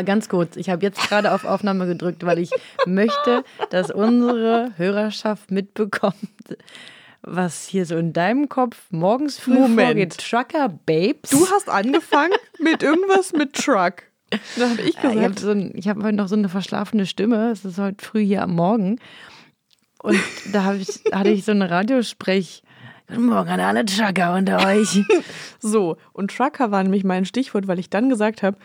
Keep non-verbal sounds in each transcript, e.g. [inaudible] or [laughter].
Mal ganz kurz. Ich habe jetzt gerade auf Aufnahme gedrückt, weil ich möchte, dass unsere Hörerschaft mitbekommt, was hier so in deinem Kopf morgens früh Moment. vorgeht. Trucker Babes. Du hast angefangen mit irgendwas mit Truck. Da habe ich Ja, ich habe gesagt, so ein, hab heute noch so eine verschlafene Stimme. Es ist heute früh hier am Morgen. Und da ich, hatte ich so einen Radiosprech. Guten Morgen an alle Trucker unter euch. [laughs] so. Und Trucker war nämlich mein Stichwort, weil ich dann gesagt habe,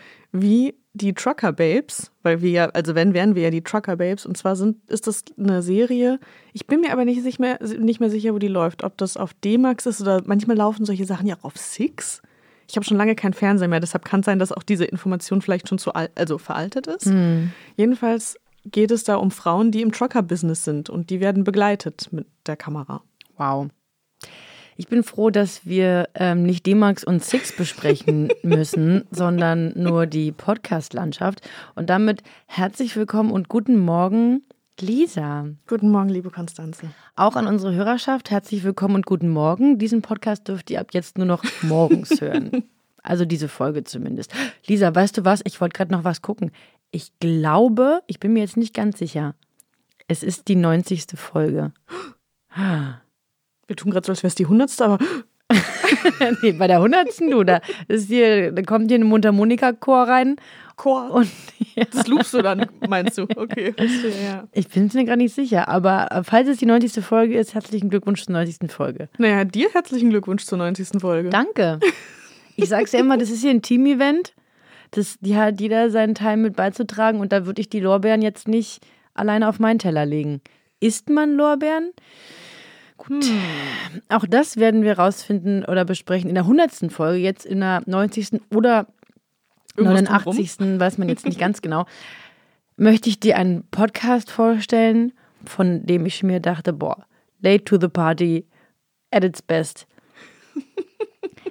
wie die Trucker Babes, weil wir ja, also wenn, wären wir ja die Trucker Babes. Und zwar sind, ist das eine Serie. Ich bin mir aber nicht, sich mehr, nicht mehr sicher, wo die läuft. Ob das auf D-Max ist oder manchmal laufen solche Sachen ja auch auf Six. Ich habe schon lange keinen Fernseher mehr, deshalb kann es sein, dass auch diese Information vielleicht schon zu al also veraltet ist. Jedenfalls geht es da um Frauen, die im Trucker-Business sind und die werden begleitet mit der Kamera. Wow. Ich bin froh, dass wir ähm, nicht D-Max und Six besprechen [laughs] müssen, sondern nur die Podcast-Landschaft. Und damit herzlich willkommen und guten Morgen, Lisa. Guten Morgen, liebe Konstanze. Auch an unsere Hörerschaft herzlich willkommen und guten Morgen. Diesen Podcast dürft ihr ab jetzt nur noch morgens [laughs] hören. Also diese Folge zumindest. Lisa, weißt du was? Ich wollte gerade noch was gucken. Ich glaube, ich bin mir jetzt nicht ganz sicher. Es ist die 90. Folge. [gasps] Wir tun gerade so, als wäre es die hundertste, aber [laughs] nee, bei der 100. du, da, ist hier, da kommt hier ein Mundharmonika-Chor rein. Chor. Und ja, [laughs] das loopst du dann, meinst du? Okay, ja. ich bin mir gar nicht sicher, aber äh, falls es die 90. Folge ist, herzlichen Glückwunsch zur 90. Folge. Naja, dir herzlichen Glückwunsch zur 90. Folge. Danke. Ich sag's ja immer, das ist hier ein Team-Event. Das, die hat jeder seinen Teil mit beizutragen und da würde ich die Lorbeeren jetzt nicht alleine auf meinen Teller legen. Isst man Lorbeeren? Gut. Auch das werden wir rausfinden oder besprechen in der 100. Folge, jetzt in der 90. oder Irgendwas 89. weiß man jetzt nicht [laughs] ganz genau. Möchte ich dir einen Podcast vorstellen, von dem ich mir dachte, boah, late to the party, at its best. [laughs]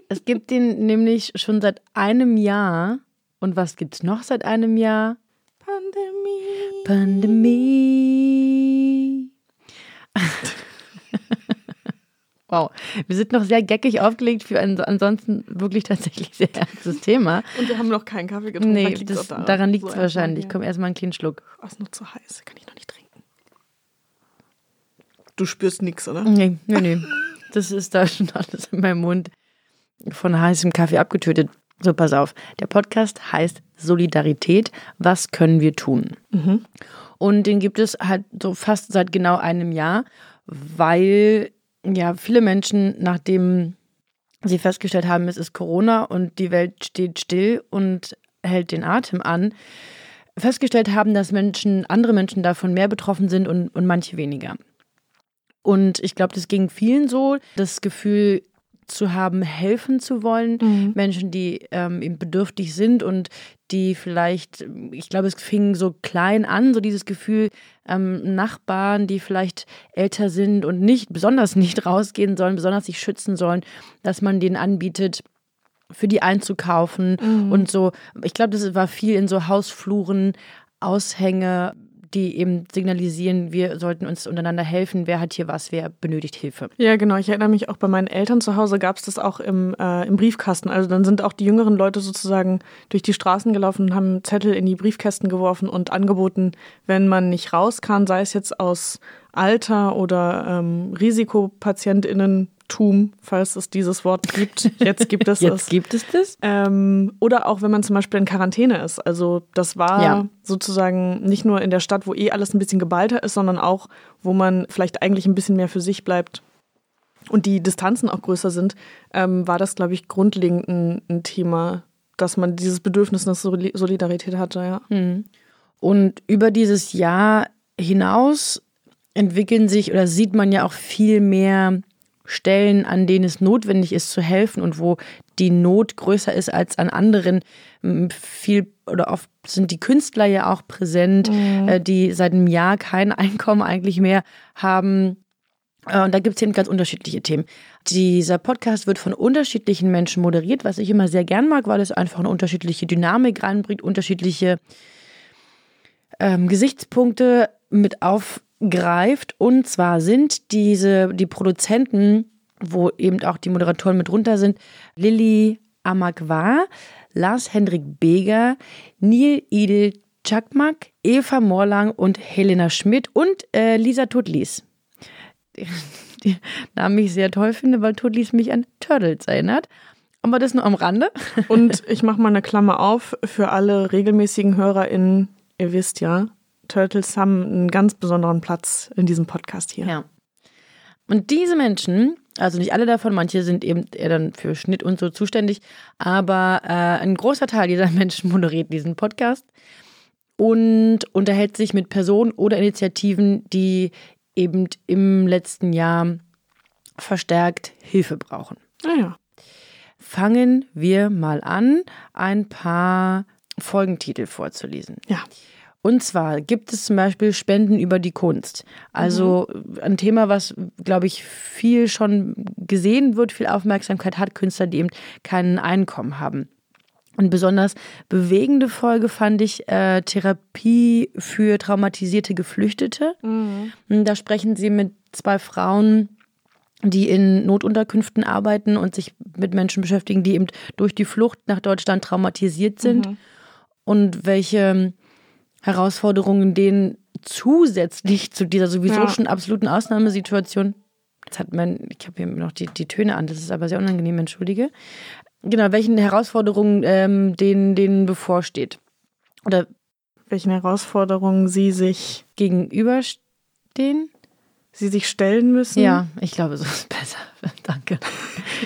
Es gibt den nämlich schon seit einem Jahr. Und was gibt's noch seit einem Jahr? Pandemie. Pandemie. Wow, wir sind noch sehr geckig aufgelegt für ein ansonsten wirklich tatsächlich sehr ernstes Thema. Und wir haben noch keinen Kaffee getrunken. Nee, liegt's das, daran. daran liegt es So wahrscheinlich. erstmal Komm, erstmal einen kleinen Schluck. Oh, ist noch zu heiß, kann ich noch nicht trinken. Du spürst nichts, oder? Nee, nee, nee. Das ist da schon alles in meinem Mund von heißem Kaffee abgetötet. So, pass auf. Der Podcast heißt Solidarität. Was können wir tun? Und den gibt es halt so fast seit genau einem Jahr, weil ja viele Menschen, nachdem sie festgestellt haben, es ist Corona und die Welt steht still und hält den Atem an, festgestellt haben, dass Menschen, andere Menschen davon mehr betroffen sind und, und manche weniger. Und ich glaube, das ging vielen so, das Gefühl zu haben, helfen zu wollen, Menschen, die ähm, eben bedürftig sind und die vielleicht, ich glaube, es fing so klein an, so dieses Gefühl, ähm, Nachbarn, die vielleicht älter sind und nicht, besonders nicht [laughs] rausgehen sollen, besonders sich schützen sollen, dass man denen anbietet, für die einzukaufen und so. Ich glaube, das war viel in so Hausfluren, Aushänge, die eben signalisieren, wir sollten uns untereinander helfen, wer hat hier was, wer benötigt Hilfe. Ja, genau. Ich erinnere mich auch bei meinen Eltern zu Hause gab es das auch im, äh, im Briefkasten. Also dann sind auch die jüngeren Leute sozusagen durch die Straßen gelaufen und haben Zettel in die Briefkästen geworfen und angeboten, wenn man nicht raus kann, sei es jetzt aus Alter oder ähm, Risikopatientinnentum, falls es dieses Wort gibt. Jetzt gibt es [laughs] Jetzt es. gibt es das? Ähm, oder auch wenn man zum Beispiel in Quarantäne ist. Also das war Ja. sozusagen nicht nur in der Stadt, wo eh alles ein bisschen geballter ist, sondern auch, wo man vielleicht eigentlich ein bisschen mehr für sich bleibt und die Distanzen auch größer sind, ähm, war das, glaube ich, grundlegend ein, ein Thema, dass man dieses Bedürfnis nach Soli- Solidarität hatte. Ja. Und über dieses Jahr hinaus entwickeln sich oder sieht man ja auch viel mehr Stellen, an denen es notwendig ist zu helfen und wo die Not größer ist als an anderen. Viel oder oft sind die Künstler ja auch präsent, mhm. äh, die seit einem Jahr kein [laughs] Einkommen eigentlich mehr haben. Äh, und da gibt es eben ganz unterschiedliche Themen. Dieser Podcast wird von unterschiedlichen Menschen moderiert, was ich immer sehr gern mag, weil es einfach eine unterschiedliche Dynamik reinbringt, unterschiedliche ähm, Gesichtspunkte mit aufgreift. Und zwar sind diese, die Produzenten, wo eben auch die Moderatoren mit runter sind, Lilly Amagwa, Lars Hendrik Beger, Neil Idel Chakmak, Eva Morlang und Helena Schmidt und äh, Lisa Tutlis. [laughs] Die, die Namen ich sehr toll finde, weil Tutlis mich an Turtles erinnert. Aber das nur am Rande. Und ich mache mal eine Klammer auf für alle regelmäßigen HörerInnen ihr wisst ja, Turtles haben einen ganz besonderen Platz in diesem Podcast hier. Ja. Und diese Menschen, also nicht alle davon, manche sind eben eher dann für Schnitt und so zuständig, aber äh, ein großer Teil dieser [laughs] Menschen moderiert diesen Podcast und unterhält sich mit Personen oder Initiativen, die eben im letzten Jahr verstärkt Hilfe brauchen. Naja. Ah Fangen wir mal an, ein paar Folgentitel vorzulesen. Ja. Und zwar gibt es zum Beispiel Spenden über die Kunst. Also mhm. ein Thema, was, glaube ich, viel schon gesehen wird, viel Aufmerksamkeit hat, Künstler, die eben kein Einkommen haben. Und besonders bewegende Folge fand ich äh, Therapie für traumatisierte Geflüchtete. Mhm. Da sprechen sie mit zwei Frauen, die in Notunterkünften arbeiten und sich mit Menschen beschäftigen, die eben durch die Flucht nach Deutschland traumatisiert sind. Mhm und welche Herausforderungen denen zusätzlich zu dieser sowieso ja. schon absoluten Ausnahmesituation, jetzt hat mein, ich habe hier noch die, die Töne an, das ist aber sehr unangenehm, entschuldige. Genau, welchen Herausforderungen ähm, denen, denen bevorsteht. Oder welchen Herausforderungen sie sich gegenüberstehen? Sie sich stellen müssen? Ja, ich glaube, so ist besser. [laughs] Danke.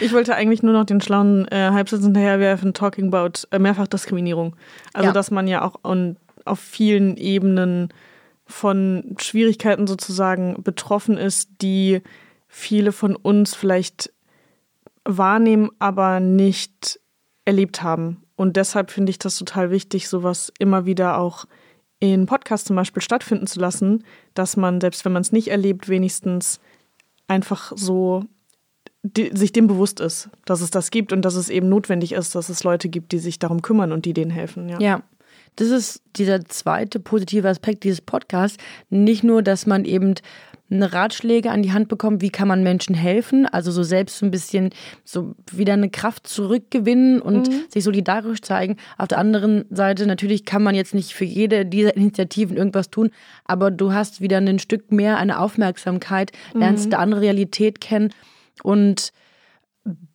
Ich wollte eigentlich nur noch den schlauen äh, Halbsatz hinterherwerfen, talking about äh, Mehrfachdiskriminierung. Also, ja. dass man ja auch on, auf vielen Ebenen von Schwierigkeiten sozusagen betroffen ist, die viele von uns vielleicht wahrnehmen, aber nicht erlebt haben. Und deshalb finde ich das total wichtig, sowas immer wieder auch in Podcasts zum Beispiel stattfinden zu lassen, dass man, selbst wenn man es nicht erlebt, wenigstens einfach so die, sich dem bewusst ist, dass es das gibt und dass es eben notwendig ist, dass es Leute gibt, die sich darum kümmern und die denen helfen. Ja. ja. Das ist dieser zweite positive Aspekt dieses Podcasts. Nicht nur, dass man eben Ratschläge an die Hand bekommt, wie kann man Menschen helfen, also so selbst so ein bisschen so wieder eine Kraft zurückgewinnen und mhm. sich solidarisch zeigen. Auf der anderen Seite natürlich kann man jetzt nicht für jede dieser Initiativen irgendwas tun, aber du hast wieder ein Stück mehr eine Aufmerksamkeit, lernst mhm. eine andere Realität kennen und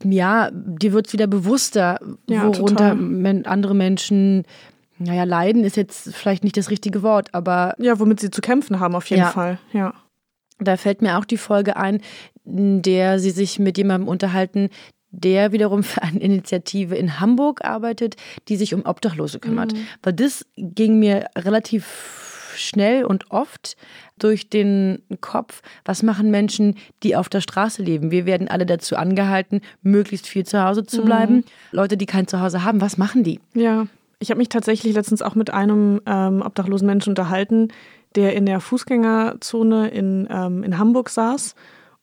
ja, dir wird es wieder bewusster, ja, worunter men andere Menschen, naja, leiden ist jetzt vielleicht nicht das richtige Wort, aber. Ja, womit sie zu kämpfen haben, auf jeden ja. Fall, ja. Da fällt mir auch die Folge ein, in der sie sich mit jemandem unterhalten, der wiederum für eine Initiative in Hamburg arbeitet, die sich um Obdachlose kümmert. Mhm. Weil das ging mir relativ schnell und oft durch den Kopf, was machen Menschen, die auf der Straße leben? Wir werden alle dazu angehalten, möglichst viel zu Hause zu bleiben. Mhm. Leute, die kein Zuhause haben, was machen die? Ja, ich habe mich tatsächlich letztens auch mit einem ähm, obdachlosen Menschen unterhalten, der in der Fußgängerzone in, ähm, in Hamburg saß.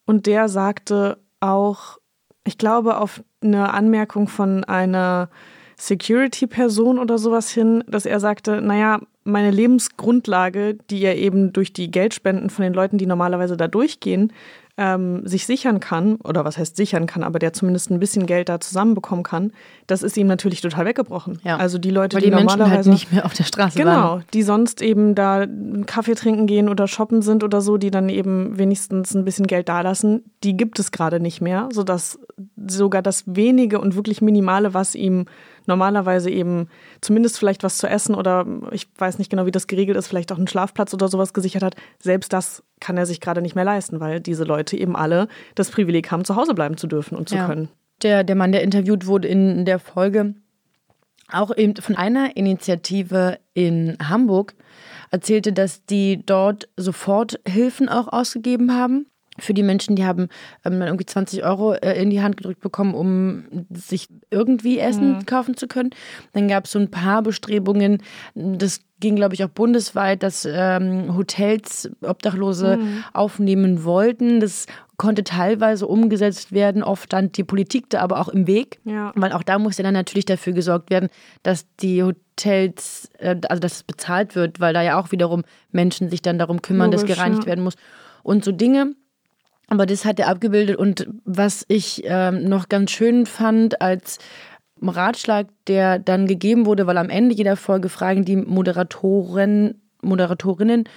Und der sagte auch, ich glaube, auf eine Anmerkung von einer Security-Person oder sowas hin, dass er sagte, naja, meine Lebensgrundlage, die er eben durch die Geldspenden von den Leuten, die normalerweise da durchgehen, ähm, sich sichern kann, oder was heißt sichern kann, aber der zumindest ein bisschen Geld da zusammenbekommen kann, das ist ihm natürlich total weggebrochen. Ja. Also die Leute, Weil die, die Menschen normalerweise halt nicht mehr auf der Straße genau, waren. die sonst eben da einen Kaffee trinken gehen oder shoppen sind oder so, die dann eben wenigstens ein bisschen Geld dalassen, die gibt es gerade nicht mehr, sodass sogar das wenige und wirklich minimale, was ihm normalerweise eben zumindest vielleicht was zu essen oder ich weiß nicht genau, wie das geregelt ist, vielleicht auch einen Schlafplatz oder sowas gesichert hat, selbst das kann er sich gerade nicht mehr leisten, weil diese Leute eben alle das Privileg haben, zu Hause bleiben zu dürfen und zu ja. können. Der, der Mann, der interviewt wurde in der Folge, auch eben von einer Initiative in Hamburg, erzählte, dass die dort sofort Hilfen auch ausgegeben haben für die Menschen, die haben ähm, irgendwie 20 Euro äh, in die Hand gedrückt bekommen, um sich irgendwie Essen mhm. kaufen zu können. Dann gab es so ein paar Bestrebungen, das ging, glaube ich, auch bundesweit, dass ähm, Hotels Obdachlose mhm. aufnehmen wollten. Das konnte teilweise umgesetzt werden. Oft stand die Politik da aber auch im Weg, ja. weil auch da musste dann natürlich dafür gesorgt werden, dass die Hotels, äh, also dass es bezahlt wird, weil da ja auch wiederum Menschen sich dann darum kümmern, Logisch, dass gereinigt ja. werden muss. Und so Dinge, aber das hat er abgebildet. Und was ich ähm, noch ganz schön fand als Ratschlag, der dann gegeben wurde, weil am Ende jeder Folge fragen die Moderatoren, Moderatorinnen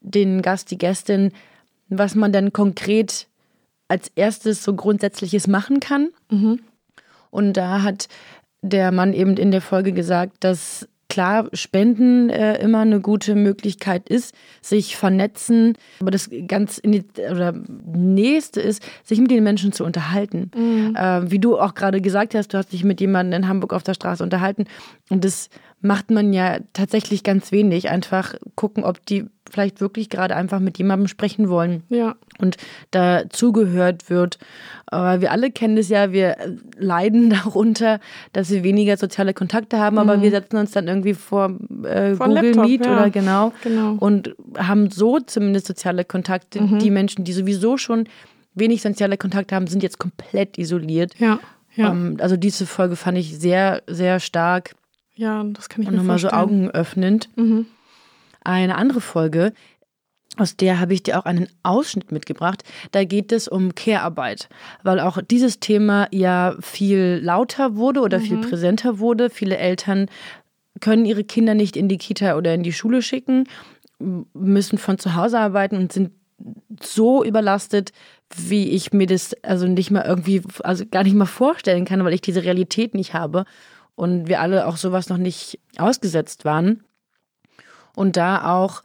den Gast, die Gästin, was man dann konkret als erstes so Grundsätzliches machen kann. Mhm. Und da hat der Mann eben in der Folge gesagt, dass klar Spenden äh, immer eine gute Möglichkeit ist, sich vernetzen, aber das ganz oder nächste ist, sich mit den Menschen zu unterhalten. Mhm. Äh, wie du auch gerade gesagt hast, du hast dich mit jemandem in Hamburg auf der Straße unterhalten und das macht man ja tatsächlich ganz wenig. Einfach gucken, ob die vielleicht wirklich gerade einfach mit jemandem sprechen wollen. Ja. Und da zugehört wird. Aber wir alle kennen es ja, wir leiden [laughs] darunter, dass wir weniger soziale Kontakte haben, aber mhm. wir setzen uns dann irgendwie vor, äh, vor Google Laptop, Meet ja. oder genau, genau, und haben so zumindest soziale Kontakte. Mhm. Die Menschen, die sowieso schon wenig soziale Kontakte haben, sind jetzt komplett isoliert. Ja. ja. Ähm, also diese Folge fand ich sehr, sehr stark. Ja, das kann ich und mir nochmal so Augen öffnend. Mhm. Eine andere Folge, aus der habe ich dir auch einen Ausschnitt mitgebracht. Da geht es um Care-Arbeit, weil auch dieses Thema ja viel lauter wurde oder mhm. viel präsenter wurde. Viele Eltern können ihre Kinder nicht in die Kita oder in die Schule schicken, müssen von zu Hause arbeiten und sind so überlastet, wie ich mir das also nicht mal irgendwie, also gar nicht mal vorstellen kann, weil ich diese Realität nicht habe und wir alle auch sowas noch nicht ausgesetzt waren. Und da auch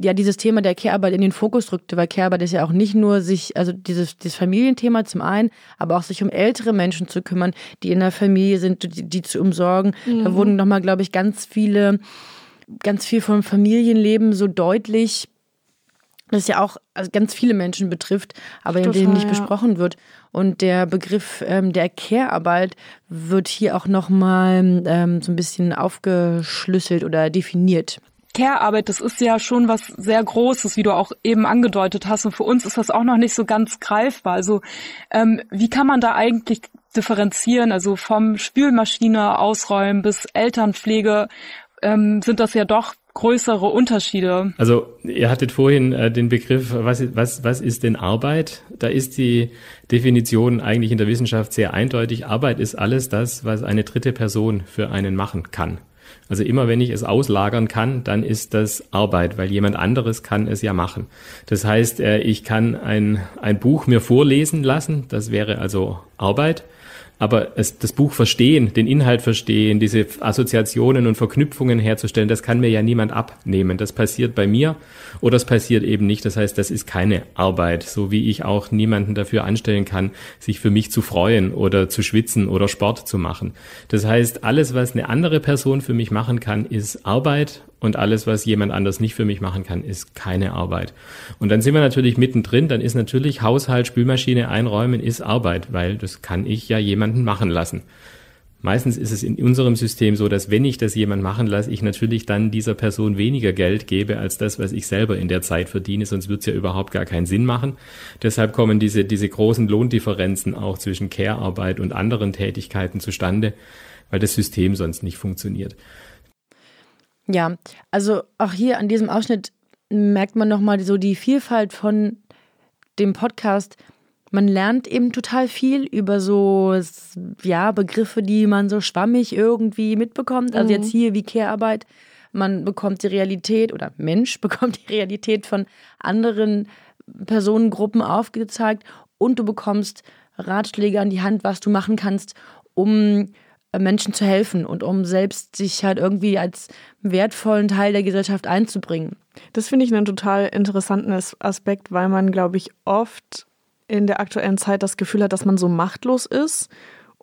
ja dieses Thema der Care-Arbeit in den Fokus rückte, weil Care-Arbeit ist ja auch nicht nur sich, also dieses, dieses Familienthema zum einen, aber auch sich um ältere Menschen zu kümmern, die in der Familie sind, die, die zu umsorgen. Mhm. Da wurden nochmal, glaube ich, ganz viele, ganz viel vom Familienleben so deutlich das ja auch also ganz viele Menschen betrifft, aber Total, in denen nicht ja. besprochen wird. Und der Begriff ähm, der Care-Arbeit wird hier auch nochmal ähm, so ein bisschen aufgeschlüsselt oder definiert. Care-Arbeit, das ist ja schon was sehr Großes, wie du auch eben angedeutet hast. Und für uns ist das auch noch nicht so ganz greifbar. Also ähm, wie kann man da eigentlich differenzieren? Also vom Spülmaschine ausräumen bis Elternpflege ähm, sind das ja doch größere Unterschiede. Also ihr hattet vorhin äh, den Begriff, was, was, was ist denn Arbeit? Da ist die Definition eigentlich in der Wissenschaft sehr eindeutig. Arbeit ist alles das, was eine dritte Person für einen machen kann. Also immer wenn ich es auslagern kann, dann ist das Arbeit, weil jemand anderes kann es ja machen. Das heißt, äh, ich kann ein, ein Buch mir vorlesen lassen, das wäre also Arbeit. Aber es, das Buch verstehen, den Inhalt verstehen, diese Assoziationen und Verknüpfungen herzustellen, das kann mir ja niemand abnehmen. Das passiert bei mir oder es passiert eben nicht. Das heißt, das ist keine Arbeit, so wie ich auch niemanden dafür anstellen kann, sich für mich zu freuen oder zu schwitzen oder Sport zu machen. Das heißt, alles, was eine andere Person für mich machen kann, ist Arbeit und alles, was jemand anders nicht für mich machen kann, ist keine Arbeit. Und dann sind wir natürlich mittendrin, dann ist natürlich Haushalt, Spülmaschine einräumen, ist Arbeit, weil das kann ich ja jemanden machen lassen. Meistens ist es in unserem System so, dass wenn ich das jemand machen lasse, ich natürlich dann dieser Person weniger Geld gebe als das, was ich selber in der Zeit verdiene, sonst wird es ja überhaupt gar keinen Sinn machen. Deshalb kommen diese, diese großen Lohndifferenzen auch zwischen Care-Arbeit und anderen Tätigkeiten zustande, weil das System sonst nicht funktioniert. Ja, also auch hier an diesem Ausschnitt merkt man nochmal so die Vielfalt von dem Podcast. Man lernt eben total viel über so ja, Begriffe, die man so schwammig irgendwie mitbekommt. Also jetzt mhm. hier wie Care-Arbeit. Man bekommt die Realität oder Mensch [laughs] bekommt die Realität von anderen Personengruppen aufgezeigt und du bekommst Ratschläge an die Hand, was du machen kannst, um Menschen zu helfen und um selbst sich halt irgendwie als wertvollen Teil der Gesellschaft einzubringen. Das finde ich einen total interessanten Aspekt, weil man, glaube ich, oft in der aktuellen Zeit das Gefühl hat, dass man so machtlos ist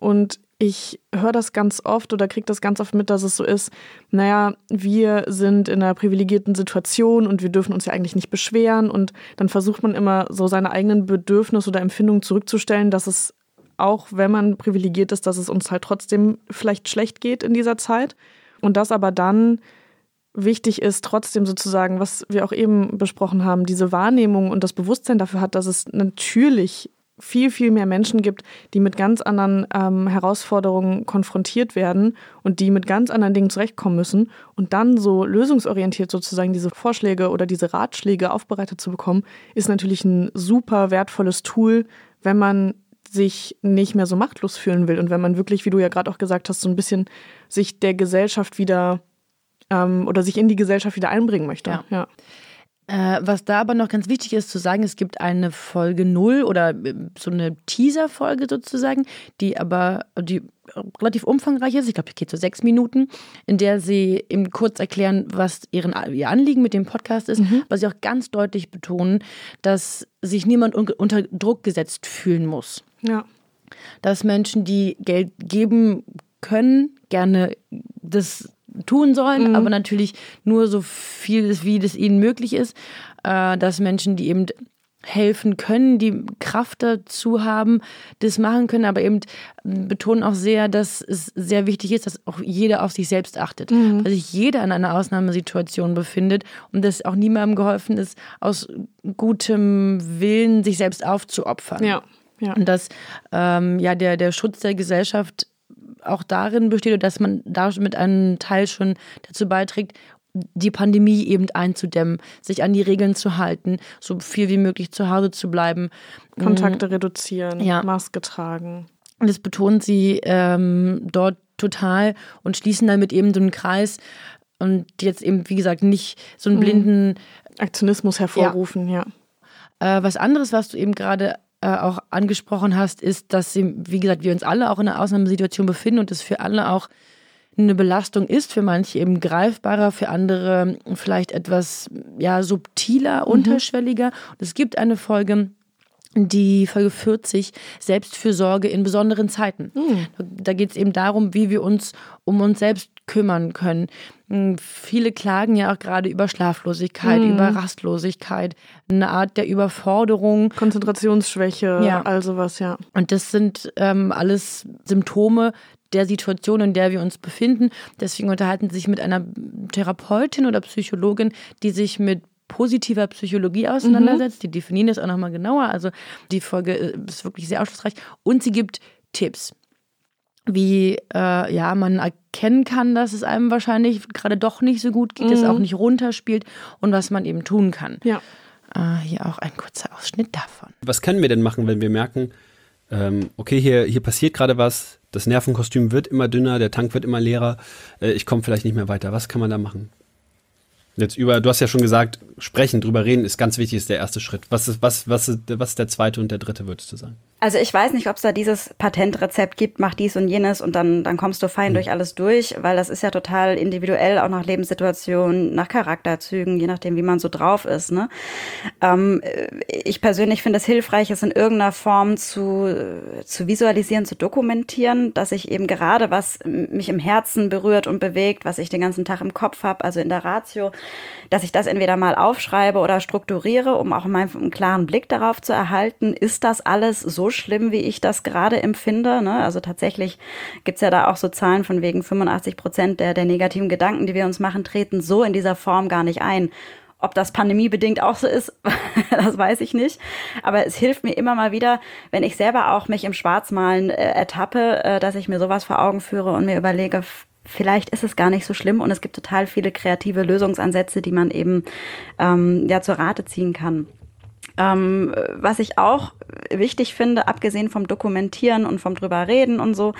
Und ich höre das ganz oft oder kriege das ganz oft mit, dass es so ist, naja, wir sind in einer privilegierten Situation und wir dürfen uns ja eigentlich nicht beschweren. Und dann versucht man immer so seine eigenen Bedürfnisse oder Empfindungen zurückzustellen, dass es auch, wenn man privilegiert ist, dass es uns halt trotzdem vielleicht schlecht geht in dieser Zeit. Und das aber dann wichtig ist, trotzdem sozusagen, was wir auch eben besprochen haben, diese Wahrnehmung und das Bewusstsein dafür hat, dass es natürlich viel, viel mehr Menschen gibt, die mit ganz anderen ähm, Herausforderungen konfrontiert werden und die mit ganz anderen Dingen zurechtkommen müssen. Und dann so lösungsorientiert sozusagen diese Vorschläge oder diese Ratschläge aufbereitet zu bekommen, ist natürlich ein super wertvolles Tool, wenn man sich nicht mehr so machtlos fühlen will und wenn man wirklich, wie du ja gerade auch gesagt hast, so ein bisschen sich der Gesellschaft wieder ähm, oder sich in die Gesellschaft wieder einbringen möchte. Ja. ja. Äh, was da aber noch ganz wichtig ist zu sagen, es gibt eine Folge 0 oder äh, so eine Teaser-Folge sozusagen, die aber die relativ umfangreich ist. Ich glaube, die geht so sechs Minuten, in der sie eben kurz erklären, was ihren, ihr Anliegen mit dem Podcast ist, mhm. aber sie auch ganz deutlich betonen, dass sich niemand unter Druck gesetzt fühlen muss. Ja. Dass Menschen, die Geld geben können, gerne das tun sollen, mhm. aber natürlich nur so viel, wie das ihnen möglich ist, äh, dass Menschen, die eben helfen können, die Kraft dazu haben, das machen können, aber eben betonen auch sehr, dass es sehr wichtig ist, dass auch jeder auf sich selbst achtet, mhm. weil sich jeder in einer Ausnahmesituation befindet und dass auch niemandem geholfen ist, aus gutem Willen sich selbst aufzuopfern. Ja. Ja. Und dass ähm, ja der, der Schutz der Gesellschaft auch darin besteht, dass man damit einen Teil schon dazu beiträgt, die Pandemie eben einzudämmen, sich an die Regeln zu halten, so viel wie möglich zu Hause zu bleiben. Kontakte mhm. reduzieren, ja. Maske tragen. Und das betont sie ähm, dort total und schließen damit eben so einen Kreis und jetzt eben, wie gesagt, nicht so einen mhm. blinden Aktionismus hervorrufen, ja. ja. Äh, was anderes, was du eben gerade äh, auch angesprochen hast, ist, dass sie, wie gesagt, wir uns alle auch in einer Ausnahmesituation befinden und es für alle auch eine Belastung ist, für manche eben greifbarer, für andere vielleicht etwas ja, subtiler, mhm. unterschwelliger. Und es gibt eine Folge, die Folge 40, Selbstfürsorge in besonderen Zeiten. Mhm. Da geht es eben darum, wie wir uns um uns selbst kümmern können. Hm, viele klagen ja auch gerade über Schlaflosigkeit, mhm. über Rastlosigkeit, eine Art der Überforderung. Konzentrationsschwäche, ja. all sowas, ja. Und das sind ähm, alles Symptome der Situation, in der wir uns befinden. Deswegen unterhalten sie sich mit einer Therapeutin oder Psychologin, die sich mit positiver Psychologie auseinandersetzt. Mhm. Die definieren das auch nochmal genauer. Also die Folge ist wirklich sehr aufschlussreich. Und sie gibt Tipps wie äh, ja man erkennen kann, dass es einem wahrscheinlich gerade doch nicht so gut geht, mhm. es auch nicht runterspielt und was man eben tun kann. Ja. Äh, hier auch ein kurzer Ausschnitt davon. Was können wir denn machen, wenn wir merken, ähm, okay, hier, hier passiert gerade was, das Nervenkostüm wird immer dünner, der Tank wird immer leerer, äh, ich komme vielleicht nicht mehr weiter. Was kann man da machen? Jetzt über, du hast ja schon gesagt, sprechen, drüber reden ist ganz wichtig, ist der erste Schritt. Was ist, was, was ist, was ist der zweite und der dritte, würdest du sagen? Also ich weiß nicht, ob es da dieses Patentrezept gibt, mach dies und jenes und dann, dann kommst du fein mhm. durch alles durch, weil das ist ja total individuell, auch nach Lebenssituationen, nach Charakterzügen, je nachdem, wie man so drauf ist. Ne? Ähm, ich persönlich finde es hilfreich, es in irgendeiner Form zu, zu visualisieren, zu dokumentieren, dass ich eben gerade, was mich im Herzen berührt und bewegt, was ich den ganzen Tag im Kopf habe, also in der Ratio, dass ich das entweder mal aufschreibe oder strukturiere, um auch mal einen klaren Blick darauf zu erhalten, ist das alles so schlimm, wie ich das gerade empfinde. Ne? Also tatsächlich gibt's ja da auch so Zahlen von wegen 85 Prozent der, der negativen Gedanken, die wir uns machen, treten so in dieser Form gar nicht ein. Ob das pandemiebedingt auch so ist, [laughs] das weiß ich nicht. Aber es hilft mir immer mal wieder, wenn ich selber auch mich im Schwarzmalen äh, ertappe, äh, dass ich mir sowas vor Augen führe und mir überlege, vielleicht ist es gar nicht so schlimm und es gibt total viele kreative Lösungsansätze, die man eben ähm, ja zur Rate ziehen kann. Ähm, was ich auch wichtig finde, abgesehen vom Dokumentieren und vom drüber reden und so,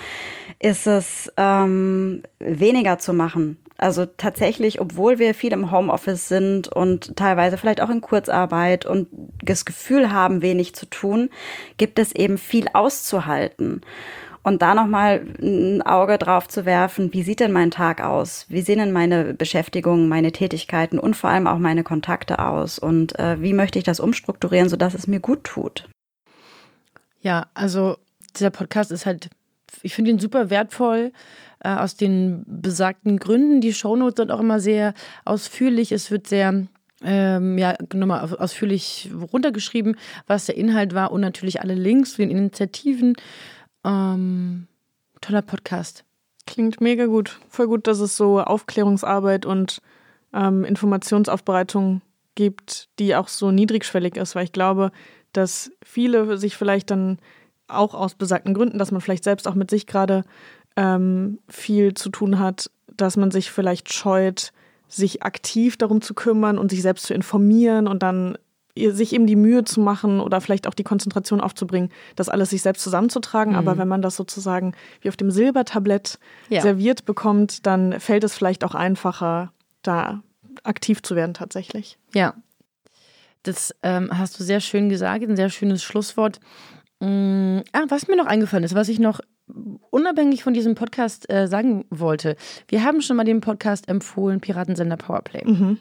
ist es ähm, weniger zu machen. Also tatsächlich, obwohl wir viel im Homeoffice sind und teilweise vielleicht auch in Kurzarbeit und das Gefühl haben, wenig zu tun, gibt es eben viel auszuhalten. Und da nochmal ein Auge drauf zu werfen, wie sieht denn mein Tag aus? Wie sehen denn meine Beschäftigungen, meine Tätigkeiten und vor allem auch meine Kontakte aus? Und äh, wie möchte ich das umstrukturieren, sodass es mir gut tut? Ja, also dieser Podcast ist halt ich finde ihn super wertvoll äh, aus den besagten Gründen. Die Shownotes sind auch immer sehr ausführlich. Es wird sehr ähm, ja, nochmal ausführlich runtergeschrieben, was der Inhalt war und natürlich alle Links zu den Initiativen. Ähm, toller Podcast. Klingt mega gut. Voll gut, dass es so Aufklärungsarbeit und ähm, Informationsaufbereitung gibt, die auch so niedrigschwellig ist, weil ich glaube, dass viele sich vielleicht dann auch aus besagten Gründen, dass man vielleicht selbst auch mit sich gerade ähm, viel zu tun hat, dass man sich vielleicht scheut, sich aktiv darum zu kümmern und sich selbst zu informieren und dann sich eben die Mühe zu machen oder vielleicht auch die Konzentration aufzubringen, das alles sich selbst zusammenzutragen. Mhm. Aber wenn man das sozusagen wie auf dem Silbertablett ja. serviert bekommt, dann fällt es vielleicht auch einfacher, da aktiv zu werden tatsächlich. Ja, das ähm, hast du sehr schön gesagt, ein sehr schönes Schlusswort. Mm, ah, was mir noch eingefallen ist, was ich noch unabhängig von diesem Podcast äh, sagen wollte. Wir haben schon mal den Podcast empfohlen, Piratensender Powerplay. Mhm.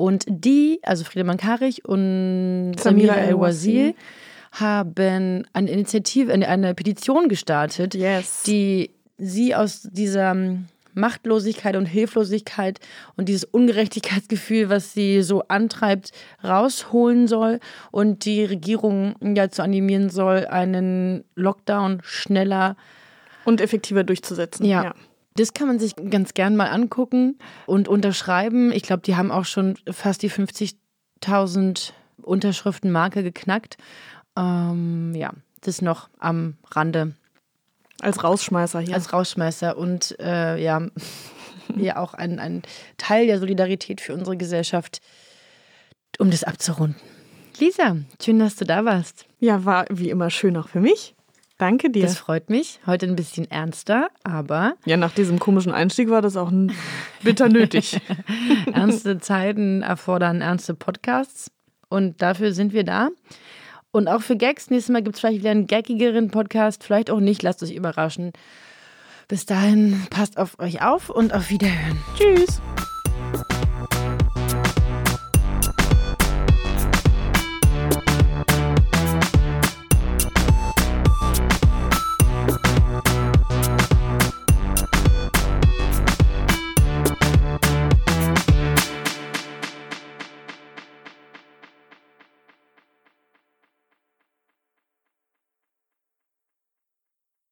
Und die, also Friedemann Karich und Samira El-Wazir, haben eine Initiative, eine Petition gestartet, yes. die sie aus dieser Machtlosigkeit und Hilflosigkeit und dieses Ungerechtigkeitsgefühl, was sie so antreibt, rausholen soll und die Regierung ja zu animieren soll, einen Lockdown schneller und effektiver durchzusetzen. Ja. ja. Das kann man sich ganz gern mal angucken und unterschreiben. Ich glaube, die haben auch schon fast die 50.000 Unterschriften-Marke geknackt. Ähm, ja, das noch am Rande als Rausschmeißer hier. Als Rausschmeißer und äh, ja, [laughs] ja auch ein, ein Teil der Solidarität für unsere Gesellschaft, um das abzurunden. Lisa, schön, dass du da warst. Ja, war wie immer schön auch für mich. Danke dir. Das freut mich. Heute ein bisschen ernster, aber. Ja, nach diesem komischen Einstieg war das auch bitter nötig. [laughs] ernste Zeiten erfordern ernste Podcasts und dafür sind wir da. Und auch für Gags, nächstes Mal gibt es vielleicht wieder einen gaggigeren Podcast, vielleicht auch nicht, lasst euch überraschen. Bis dahin, passt auf euch auf und auf Wiederhören. Tschüss.